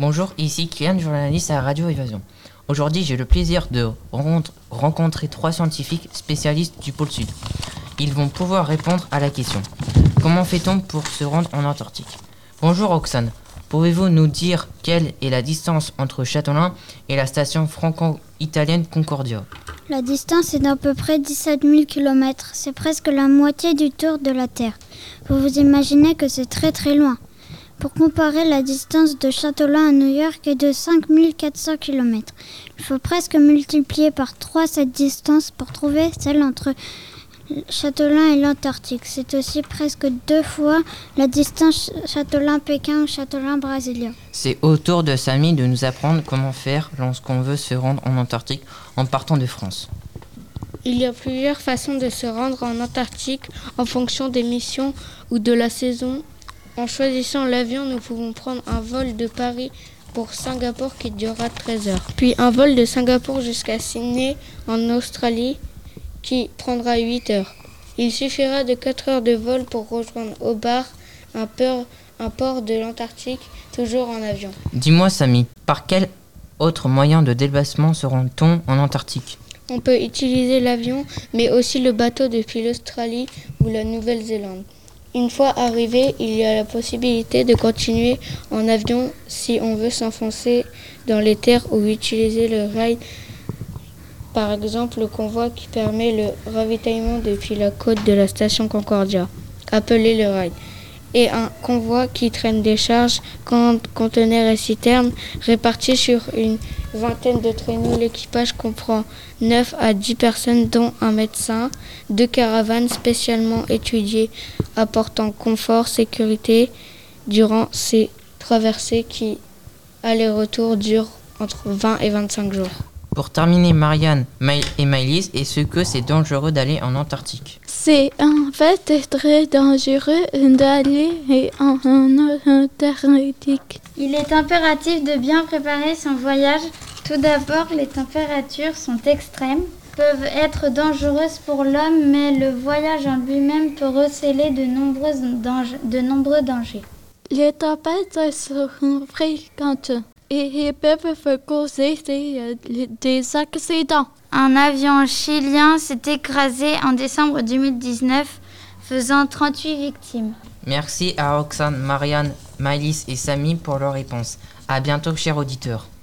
Bonjour, ici Kylian, journaliste à Radio Évasion. Aujourd'hui, j'ai le plaisir de rencontrer trois scientifiques spécialistes du pôle Sud. Ils vont pouvoir répondre à la question Comment fait-on pour se rendre en Antarctique? Bonjour Oxane, pouvez-vous nous dire quelle est la distance entre Châtelain et la station franco-italienne Concordia? La distance est d'à peu près 17 000 km, c'est presque la moitié du tour de la Terre. Vous vous imaginez que c'est très très loin. Pour comparer, la distance de Châtelain à New York est de 5400 km. Il faut presque multiplier par 3 cette distance pour trouver celle entre Châtelain et l'Antarctique. C'est aussi presque deux fois la distance Châtelain-Pékin ou Châtelain-Brasilia. C'est au tour de Samy de nous apprendre comment faire lorsqu'on veut se rendre en Antarctique en partant de France. Il y a plusieurs façons de se rendre en Antarctique en fonction des missions ou de la saison en choisissant l'avion, nous pouvons prendre un vol de Paris pour Singapour qui durera 13 heures. Puis un vol de Singapour jusqu'à Sydney en Australie qui prendra 8 heures. Il suffira de 4 heures de vol pour rejoindre Hobart, un, un port de l'Antarctique, toujours en avion. Dis-moi Samy, par quel autre moyen de déplacement se rend-on en Antarctique? On peut utiliser l'avion, mais aussi le bateau depuis l'Australie ou la Nouvelle-Zélande. Une fois arrivé, il y a la possibilité de continuer en avion si on veut s'enfoncer dans les terres ou utiliser le rail. Par exemple, le convoi qui permet le ravitaillement depuis la côte de la station Concordia, appelé le rail et un convoi qui traîne des charges, conteneurs et citernes répartis sur une vingtaine de traîneaux. L'équipage comprend 9 à 10 personnes dont un médecin, deux caravanes spécialement étudiées apportant confort, sécurité durant ces traversées qui, aller-retour, durent entre 20 et 25 jours. Pour terminer, Marianne et Maëlys, est-ce que c'est dangereux d'aller en Antarctique? C'est en fait très dangereux d'aller en Antarctique. Il est impératif de bien préparer son voyage. Tout d'abord, les températures sont extrêmes, peuvent être dangereuses pour l'homme, mais le voyage en lui-même peut receler de nombreux, dangers, de nombreux dangers. Les tempêtes sont fréquentes et peuvent causer des, des, accidents. Un avion chilien s'est écrasé en décembre 2019, faisant 38 victimes. Merci à Roxane, Marianne, Maëlys et Samy pour leurs réponses. À bientôt, chers auditeurs.